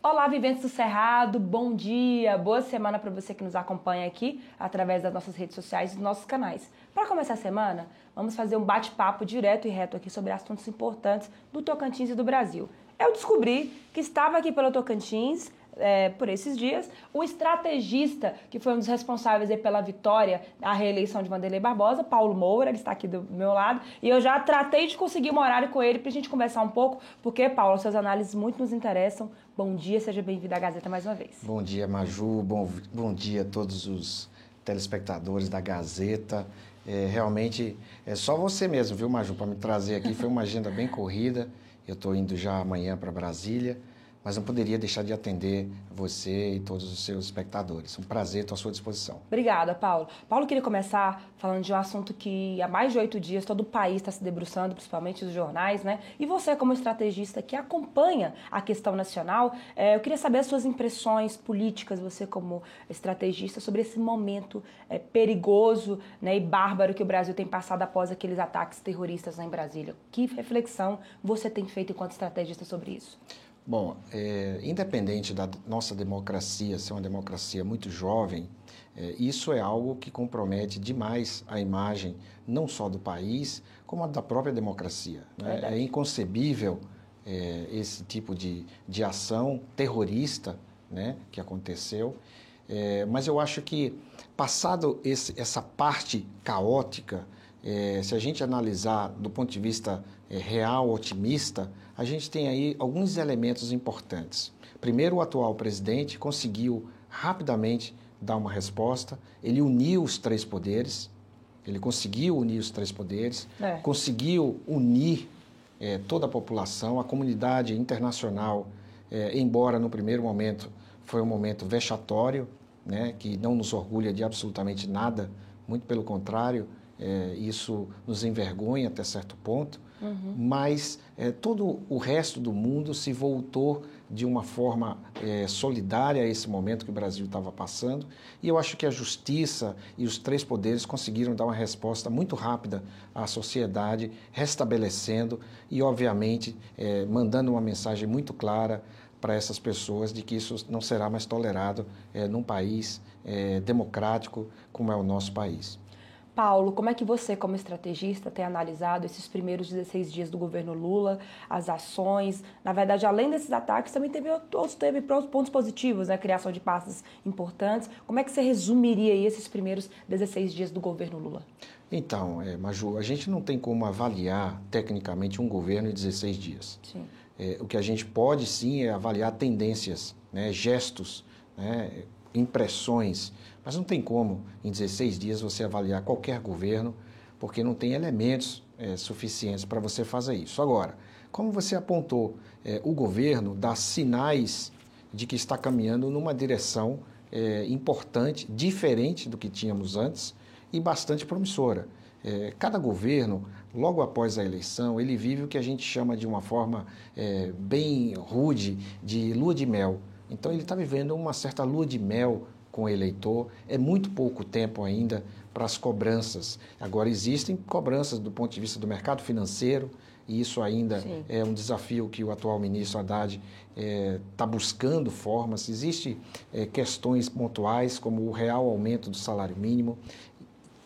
Olá, viventes do Cerrado, bom dia, boa semana para você que nos acompanha aqui através das nossas redes sociais e dos nossos canais. Para começar a semana, vamos fazer um bate-papo direto e reto aqui sobre assuntos importantes do Tocantins e do Brasil. Eu descobri que estava aqui pelo Tocantins é, por esses dias, o estrategista que foi um dos responsáveis pela vitória da reeleição de Vanderlei Barbosa, Paulo Moura, ele está aqui do meu lado, e eu já tratei de conseguir um horário com ele para a gente conversar um pouco, porque, Paulo, suas análises muito nos interessam. Bom dia, seja bem-vindo à Gazeta mais uma vez. Bom dia, Maju, bom, bom dia a todos os telespectadores da Gazeta. É, realmente, é só você mesmo, viu, Maju, para me trazer aqui. Foi uma agenda bem corrida. Eu estou indo já amanhã para Brasília mas não poderia deixar de atender você e todos os seus espectadores. Um prazer, estou à sua disposição. Obrigada, Paulo. Paulo, queria começar falando de um assunto que há mais de oito dias todo o país está se debruçando, principalmente os jornais, né? E você, como estrategista que acompanha a questão nacional, é, eu queria saber as suas impressões políticas, você como estrategista, sobre esse momento é, perigoso né, e bárbaro que o Brasil tem passado após aqueles ataques terroristas em Brasília. Que reflexão você tem feito enquanto estrategista sobre isso? Bom, é, independente da nossa democracia ser uma democracia muito jovem, é, isso é algo que compromete demais a imagem não só do país, como a da própria democracia. Né? É inconcebível é, esse tipo de, de ação terrorista né, que aconteceu. É, mas eu acho que, passado esse, essa parte caótica, é, se a gente analisar do ponto de vista é, real, otimista, a gente tem aí alguns elementos importantes. Primeiro, o atual presidente conseguiu rapidamente dar uma resposta, ele uniu os três poderes, ele conseguiu unir os três poderes, é. conseguiu unir é, toda a população, a comunidade internacional, é, embora no primeiro momento foi um momento vexatório, né, que não nos orgulha de absolutamente nada, muito pelo contrário, é, isso nos envergonha até certo ponto, uhum. mas é, todo o resto do mundo se voltou de uma forma é, solidária a esse momento que o Brasil estava passando, e eu acho que a justiça e os três poderes conseguiram dar uma resposta muito rápida à sociedade, restabelecendo e, obviamente, é, mandando uma mensagem muito clara para essas pessoas de que isso não será mais tolerado é, num país democrático como é o nosso país. Paulo, como é que você, como estrategista, tem analisado esses primeiros 16 dias do governo Lula, as ações? Na verdade, além desses ataques, também teve outros teve pontos positivos, né? Criação de pastas importantes. Como é que você resumiria esses primeiros 16 dias do governo Lula? Então, é, Maju, a gente não tem como avaliar tecnicamente um governo em 16 dias. Sim. É, o que a gente pode sim é avaliar tendências, né, gestos, né, impressões, mas não tem como em 16 dias você avaliar qualquer governo, porque não tem elementos é, suficientes para você fazer isso. Agora, como você apontou, é, o governo dá sinais de que está caminhando numa direção é, importante, diferente do que tínhamos antes e bastante promissora. Cada governo, logo após a eleição, ele vive o que a gente chama de uma forma bem rude de lua de mel. Então ele está vivendo uma certa lua de mel com o eleitor. É muito pouco tempo ainda para as cobranças. Agora existem cobranças do ponto de vista do mercado financeiro e isso ainda Sim. é um desafio que o atual ministro Haddad está é, tá buscando formas. Existem é, questões pontuais como o real aumento do salário mínimo.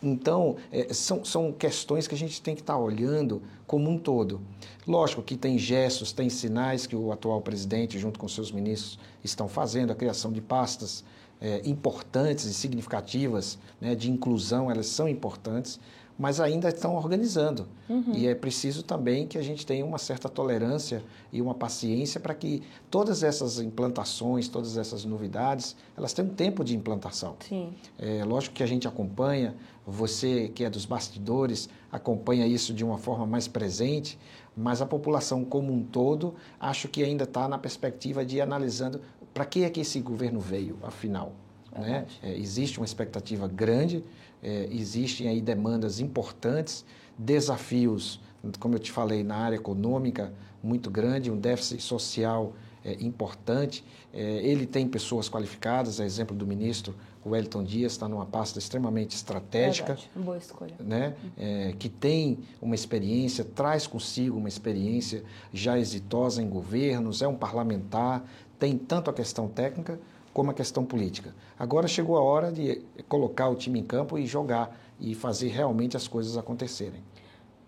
Então, é, são, são questões que a gente tem que estar tá olhando como um todo. Lógico que tem gestos, tem sinais que o atual presidente, junto com seus ministros, estão fazendo, a criação de pastas é, importantes e significativas né, de inclusão, elas são importantes, mas ainda estão organizando. Uhum. E é preciso também que a gente tenha uma certa tolerância e uma paciência para que todas essas implantações, todas essas novidades, elas tenham tempo de implantação. Sim. É lógico que a gente acompanha, você que é dos bastidores acompanha isso de uma forma mais presente, mas a população como um todo, acho que ainda está na perspectiva de analisando para que é que esse governo veio, afinal. Né? É, existe uma expectativa grande, é, existem aí demandas importantes, desafios, como eu te falei, na área econômica muito grande, um déficit social é, importante. É, ele tem pessoas qualificadas, a exemplo do ministro Wellington Dias, está numa pasta extremamente estratégica. Verdade, boa escolha. Né? É, que tem uma experiência, traz consigo uma experiência já exitosa em governos, é um parlamentar, tem tanto a questão técnica como a questão política. Agora chegou a hora de colocar o time em campo e jogar e fazer realmente as coisas acontecerem.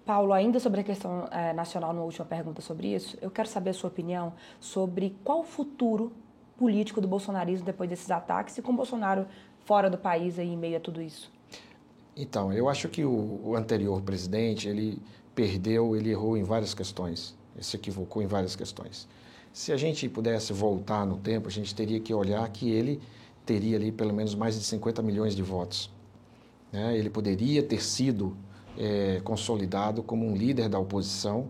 Paulo, ainda sobre a questão é, nacional, numa última pergunta sobre isso, eu quero saber a sua opinião sobre qual o futuro político do bolsonarismo depois desses ataques e com Bolsonaro fora do país aí, em meio a tudo isso. Então, eu acho que o, o anterior presidente, ele perdeu, ele errou em várias questões, ele se equivocou em várias questões. Se a gente pudesse voltar no tempo, a gente teria que olhar que ele teria ali pelo menos mais de 50 milhões de votos. Né? Ele poderia ter sido é, consolidado como um líder da oposição,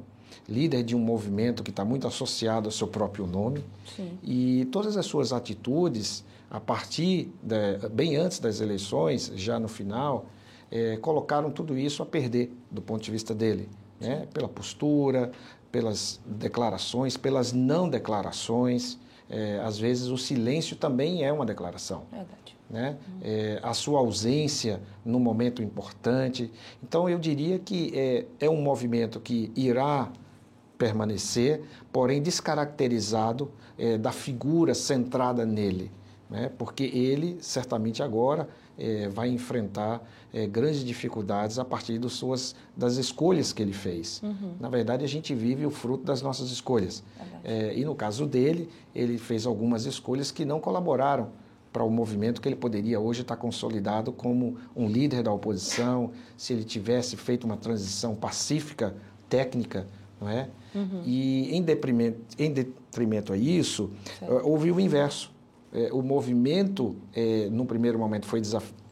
líder de um movimento que está muito associado ao seu próprio nome. Sim. E todas as suas atitudes, a partir, de, bem antes das eleições, já no final, é, colocaram tudo isso a perder do ponto de vista dele. Né? Pela postura, pelas declarações, pelas não declarações. É, às vezes o silêncio também é uma declaração. Verdade né? É, a sua ausência num momento importante. Então, eu diria que é, é um movimento que irá permanecer, porém descaracterizado é, da figura centrada nele, né? porque ele, certamente agora, é, vai enfrentar é, grandes dificuldades a partir das, suas, das escolhas que ele fez. Uhum. Na verdade, a gente vive o fruto das nossas escolhas. É, e no caso dele, ele fez algumas escolhas que não colaboraram para o movimento que ele poderia hoje estar consolidado como um líder da oposição, se ele tivesse feito uma transição pacífica, técnica, não é? Uhum. E em detrimento, em detrimento a isso, certo. houve o inverso. É, o movimento, é, no primeiro momento, foi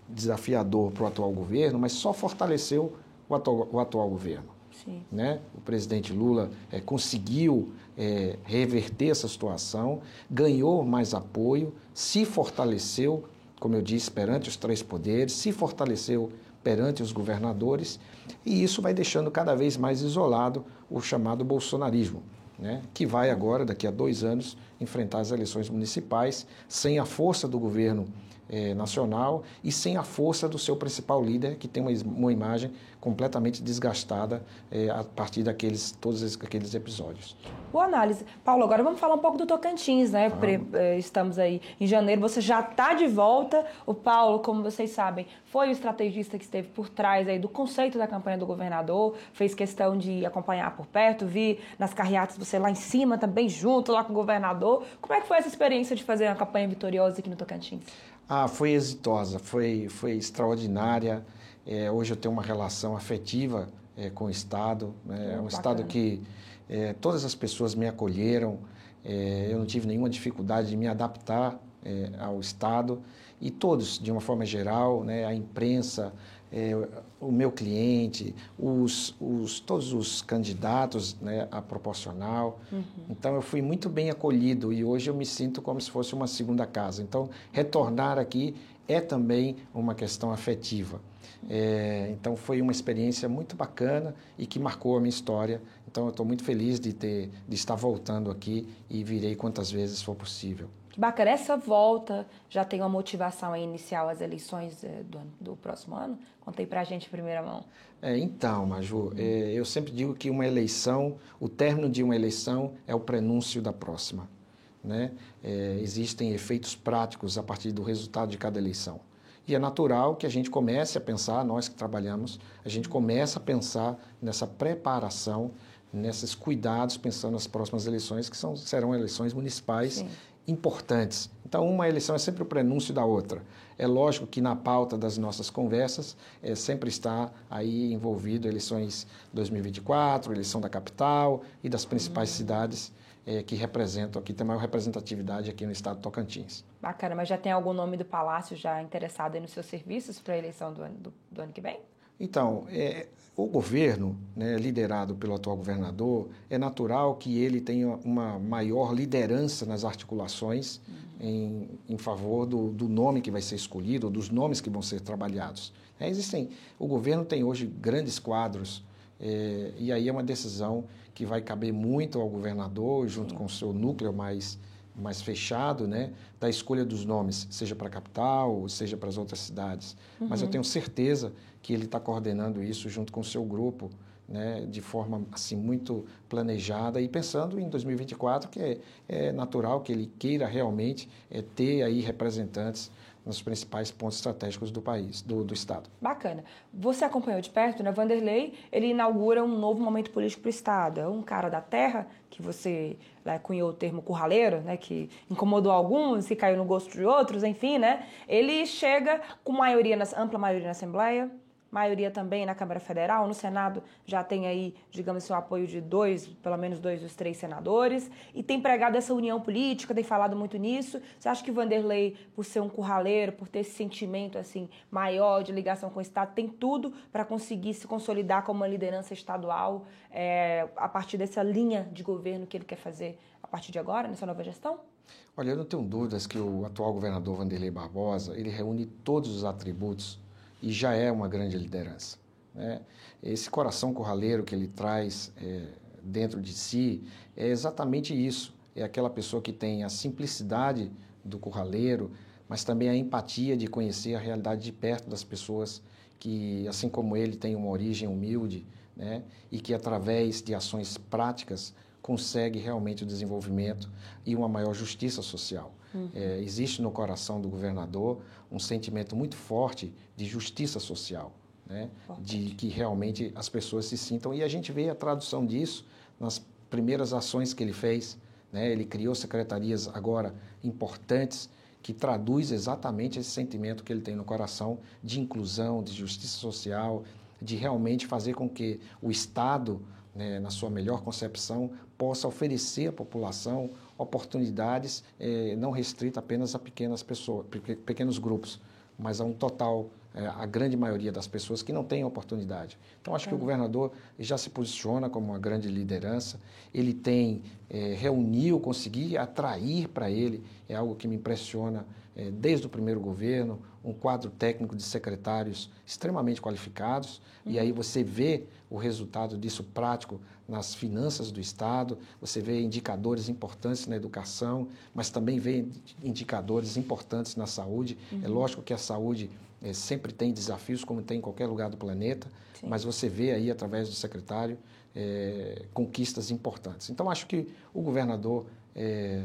desafiador para o atual governo, mas só fortaleceu o atual, o atual governo. Sim. Né? O presidente Lula é, conseguiu é, reverter essa situação, ganhou mais apoio, se fortaleceu, como eu disse, perante os três poderes, se fortaleceu perante os governadores, e isso vai deixando cada vez mais isolado o chamado bolsonarismo, né? que vai agora, daqui a dois anos, enfrentar as eleições municipais sem a força do governo eh, nacional e sem a força do seu principal líder, que tem uma, uma imagem completamente desgastada é, a partir daqueles todos aqueles episódios. Boa análise. Paulo, agora vamos falar um pouco do Tocantins, né? Ah. Estamos aí em janeiro, você já está de volta. O Paulo, como vocês sabem, foi o estrategista que esteve por trás aí do conceito da campanha do governador, fez questão de acompanhar por perto, vi nas carreatas você lá em cima também junto lá com o governador. Como é que foi essa experiência de fazer uma campanha vitoriosa aqui no Tocantins? Ah, foi exitosa, foi, foi extraordinária. É, hoje eu tenho uma relação afetiva é, com o Estado. Né? É um Estado que é, todas as pessoas me acolheram. É, eu não tive nenhuma dificuldade de me adaptar é, ao Estado. E todos, de uma forma geral, né? a imprensa, é, o meu cliente, os, os, todos os candidatos né, a proporcional. Uhum. Então, eu fui muito bem acolhido e hoje eu me sinto como se fosse uma segunda casa. Então, retornar aqui é também uma questão afetiva. É, então foi uma experiência muito bacana e que marcou a minha história. Então eu estou muito feliz de ter, de estar voltando aqui e virei quantas vezes for possível. Que bacana. Essa volta já tem uma motivação a iniciar as eleições é, do, do próximo ano? Contei para a gente em primeira mão. É, então, Maju, é, eu sempre digo que uma eleição, o término de uma eleição é o prenúncio da próxima. Né? É, existem efeitos práticos a partir do resultado de cada eleição. E é natural que a gente comece a pensar, nós que trabalhamos, a gente comece a pensar nessa preparação, nesses cuidados, pensando nas próximas eleições, que são, serão eleições municipais Sim. Importantes. Então, uma eleição é sempre o prenúncio da outra. É lógico que na pauta das nossas conversas é, sempre está aí envolvido eleições 2024, eleição da capital e das principais uhum. cidades é, que representam aqui, tem maior representatividade aqui no estado de Tocantins. Bacana, mas já tem algum nome do Palácio já interessado nos seus serviços para a eleição do ano, do, do ano que vem? Então, é, o governo, né, liderado pelo atual governador, é natural que ele tenha uma maior liderança nas articulações uhum. em, em favor do, do, nome que vai ser escolhido, dos nomes que vão ser trabalhados. É, existem, o governo tem hoje grandes quadros, é, e aí é uma decisão que vai caber muito ao governador, junto com o seu núcleo mais, mais fechado, né, da escolha dos nomes, seja para a capital, seja para as outras cidades. Uhum. Mas eu uhum. tenho certeza que ele está coordenando isso junto com o seu grupo, né, de forma assim muito planejada e pensando em 2024 que é, é natural que ele queira realmente é, ter aí representantes nos principais pontos estratégicos do país, do, do Estado. Bacana. Você acompanhou de perto, né? Vanderlei, ele inaugura um novo momento político para o Estado. É um cara da terra, que você lá, cunhou o termo curraleiro, né? Que incomodou alguns e caiu no gosto de outros, enfim, né? Ele chega com maioria, ampla maioria na Assembleia, maioria também na Câmara Federal. No Senado já tem aí, digamos assim, o apoio de dois, pelo menos dois dos três senadores, e tem pregado essa união política, tem falado muito nisso. Você acha que Vanderlei, por ser um curraleiro, por ter esse sentimento assim maior de ligação com o Estado, tem tudo para conseguir se consolidar como uma liderança estadual é, a partir dessa linha de governo que ele quer fazer a partir de agora, nessa nova gestão? Olha, eu não tenho dúvidas que o atual governador Vanderlei Barbosa, ele reúne todos os atributos e já é uma grande liderança. Né? Esse coração corraleiro que ele traz é, dentro de si é exatamente isso. É aquela pessoa que tem a simplicidade do curraleiro, mas também a empatia de conhecer a realidade de perto das pessoas que, assim como ele, tem uma origem humilde né? e que, através de ações práticas, consegue realmente o desenvolvimento e uma maior justiça social. Uhum. É, existe no coração do governador um sentimento muito forte de justiça social, né? de que realmente as pessoas se sintam. E a gente vê a tradução disso nas primeiras ações que ele fez. Né? Ele criou secretarias agora importantes que traduz exatamente esse sentimento que ele tem no coração de inclusão, de justiça social, de realmente fazer com que o Estado, né, na sua melhor concepção, possa oferecer à população oportunidades eh, não restrita apenas a pequenas pessoas, pequenos grupos, mas a um total, eh, a grande maioria das pessoas que não têm oportunidade. Então, acho é. que o governador já se posiciona como uma grande liderança, ele tem, eh, reuniu, conseguir atrair para ele, é algo que me impressiona desde o primeiro governo, um quadro técnico de secretários extremamente qualificados, uhum. e aí você vê o resultado disso prático nas finanças do Estado, você vê indicadores importantes na educação, mas também vê indicadores importantes na saúde. É uhum. É lógico que a saúde é, sempre tem desafios, como tem em qualquer lugar do planeta, Sim. mas você vê aí, através do secretário, é, conquistas importantes. Então, acho que o governador. É,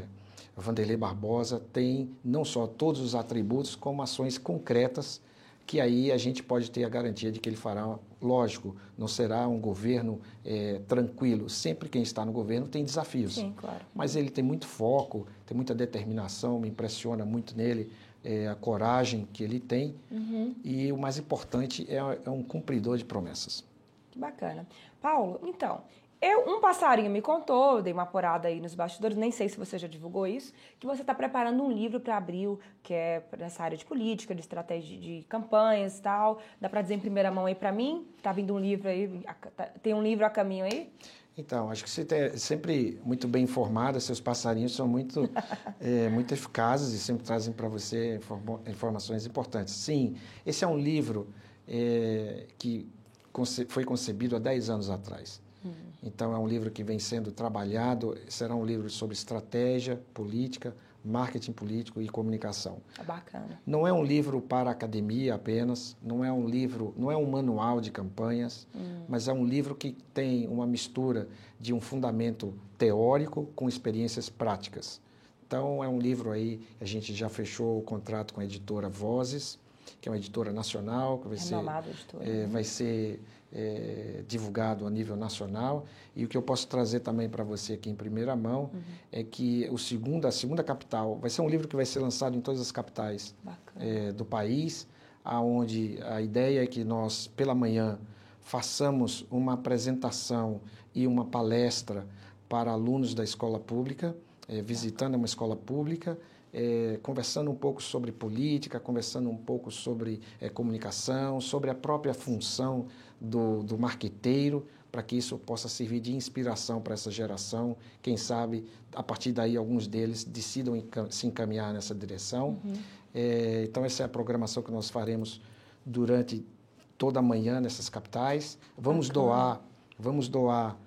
Vanderlei Barbosa tem não só todos os atributos, como ações concretas, que aí a gente pode ter a garantia de que ele fará, lógico, não será um governo é, tranquilo. Sempre quem está no governo tem desafios. Sim, claro. Mas ele tem muito foco, tem muita determinação, me impressiona muito nele é, a coragem que ele tem. Uhum. E o mais importante é, é um cumpridor de promessas. Que bacana. Paulo, então, eu, um passarinho me contou, dei uma apurada aí nos bastidores, nem sei se você já divulgou isso, que você está preparando um livro para abril, que é nessa área de política, de estratégia de campanhas e tal. Dá para dizer em primeira mão aí para mim? Tá vindo um livro aí, tá, tem um livro a caminho aí? Então, acho que você é sempre muito bem informada, seus passarinhos são muito, é, muito eficazes e sempre trazem para você informações importantes. Sim, esse é um livro é, que foi concebido há 10 anos atrás. Então, é um livro que vem sendo trabalhado, será um livro sobre estratégia política, marketing político e comunicação. É bacana. Não é um livro para academia apenas, não é um livro, não é um manual de campanhas, hum. mas é um livro que tem uma mistura de um fundamento teórico com experiências práticas. Então, é um livro aí, a gente já fechou o contrato com a editora Vozes, que é uma editora nacional, que vai é ser, é, vai ser é, divulgado a nível nacional. E o que eu posso trazer também para você aqui em primeira mão uhum. é que o segundo, a segunda capital vai ser um livro que vai ser lançado em todas as capitais é, do país, aonde a ideia é que nós, pela manhã, façamos uma apresentação e uma palestra para alunos da escola pública, visitando uma escola pública, é, conversando um pouco sobre política, conversando um pouco sobre é, comunicação, sobre a própria função do, do marqueteiro, para que isso possa servir de inspiração para essa geração. Quem sabe, a partir daí, alguns deles decidam se encaminhar nessa direção. Uhum. É, então, essa é a programação que nós faremos durante toda a manhã nessas capitais. Vamos Bacana. doar, vamos doar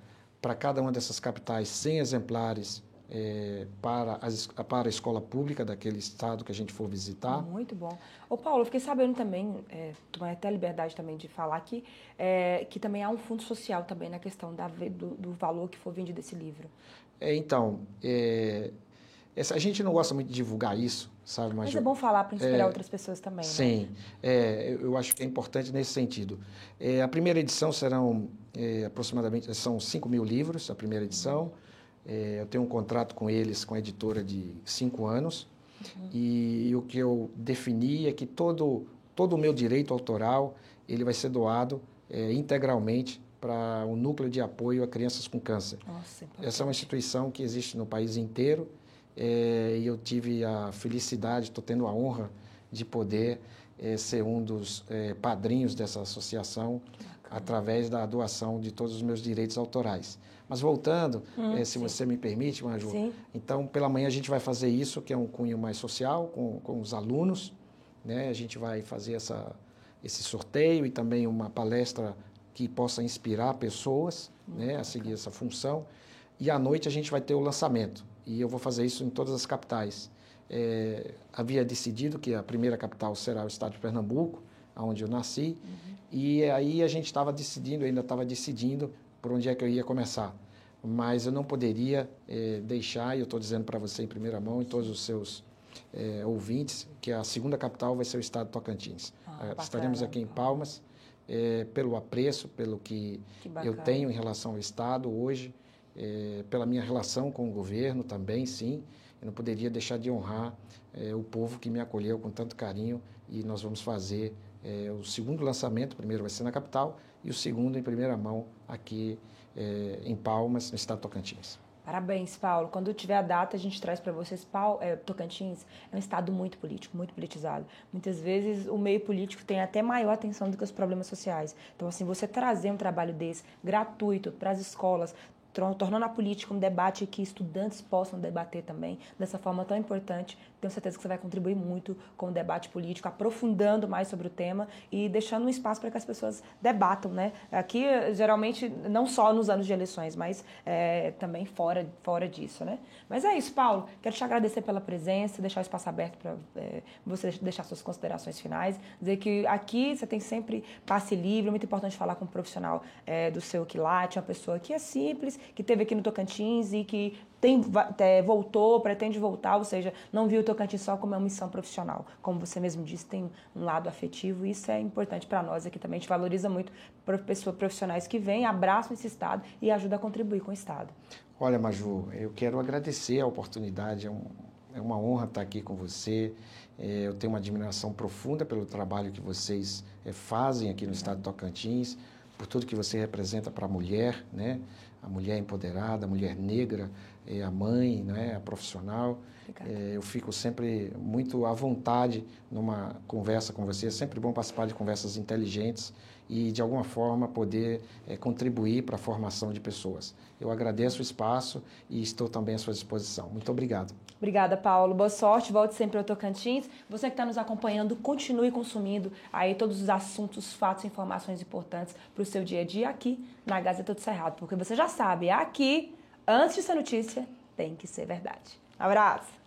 para cada uma dessas capitais 100 exemplares é, para, as, para a escola pública daquele estado que a gente for visitar. Muito bom. Ô Paulo, eu fiquei sabendo também, é, tomei até a liberdade também de falar aqui, é, que também há um fundo social também na questão da, do, do valor que for vendido desse livro. É, então, essa, a gente não gosta muito de divulgar isso, sabe? Mas, Mas é bom falar para inspirar é, outras pessoas também. Sim, né? é, eu acho que é importante nesse sentido. É, a primeira edição serão aproximadamente são 5 mil livros, a primeira edição. Uhum. É, eu tenho um contrato com eles, com a editora, de cinco anos. Uhum. E, e, o que eu defini é que todo, todo o meu direito autoral ele vai ser doado é, integralmente para o núcleo de apoio a crianças com câncer. Nossa, Essa é uma instituição que existe no país inteiro é, e eu tive a felicidade, estou tendo a honra de poder é, ser um dos é, padrinhos dessa associação através da doação de todos os meus direitos autorais. Mas voltando, hum, é, se sim. você me permite, Maju, sim. então pela manhã a gente vai fazer isso, que é um cunho mais social, com, com os alunos. Né? A gente vai fazer essa, esse sorteio e também uma palestra que possa inspirar pessoas né, a seguir essa função. E à noite a gente vai ter o lançamento. E eu vou fazer isso em todas as capitais. É, havia decidido que a primeira capital será o estado de Pernambuco, onde eu nasci. Uhum. E aí a gente estava decidindo, ainda estava decidindo por onde é que eu ia começar. Mas eu não poderia é, deixar, e eu estou dizendo para você em primeira mão, e todos os seus é, ouvintes, que a segunda capital vai ser o estado de Tocantins. Ah, é, Estaremos aqui em Palmas, pelo apreço, pelo que, que eu tenho em relação ao estado hoje, pela minha relação com o governo também, sim. Eu não poderia deixar de honrar o povo que me acolheu com tanto carinho e nós vamos fazer o segundo lançamento, o primeiro vai ser na capital, e o segundo em primeira mão aqui é, em Palmas, no estado de Tocantins. Parabéns, Paulo. Quando tiver a data, a gente traz para vocês. Paulo, é, Tocantins é um estado muito político, muito politizado. Muitas vezes o meio político tem até maior atenção do que os problemas sociais. Então, assim, você trazer um trabalho desse gratuito para as escolas, tornando a política um debate que estudantes possam debater também dessa forma tão importante. Tenho certeza que você vai contribuir muito com o debate político, aprofundando mais sobre o tema e deixando um espaço para que as pessoas debatam, né? Aqui, geralmente, não só nos anos de eleições, mas é, também fora, fora disso, né? Mas é isso, Paulo. Quero te agradecer pela presença, deixar o espaço aberto para é, você deixar suas considerações finais, dizer que aqui você tem sempre passe livre, é muito importante falar com um profissional é, do seu quilate, uma pessoa que é simples, que teve aqui no Tocantins e que tem, é, voltou, pretende voltar, ou seja, não viu o Tocantins só como uma missão profissional. Como você mesmo disse, tem um lado afetivo isso é importante para nós aqui também. A gente valoriza muito pessoas profissionais que vêm, abraçam esse Estado e ajudam a contribuir com o Estado. Olha, Maju, eu quero agradecer a oportunidade, é, um, é uma honra estar aqui com você. É, eu tenho uma admiração profunda pelo trabalho que vocês é, fazem aqui no Estado de Tocantins, por tudo que você representa para a mulher, né? a mulher empoderada, a mulher negra, é, a mãe, né, a profissional. É, eu fico sempre muito à vontade numa conversa com você. É sempre bom participar de conversas inteligentes e, de alguma forma, poder é, contribuir para a formação de pessoas. Eu agradeço o espaço e estou também à sua disposição. Muito obrigado. Obrigada, Paulo. Boa sorte. Volte sempre ao Tocantins. Você que está nos acompanhando, continue consumindo aí todos os assuntos, fatos, informações importantes para o seu dia a dia aqui na Gazeta do Cerrado, porque você já sabe, aqui Antes de ser notícia, tem que ser verdade. Abraço!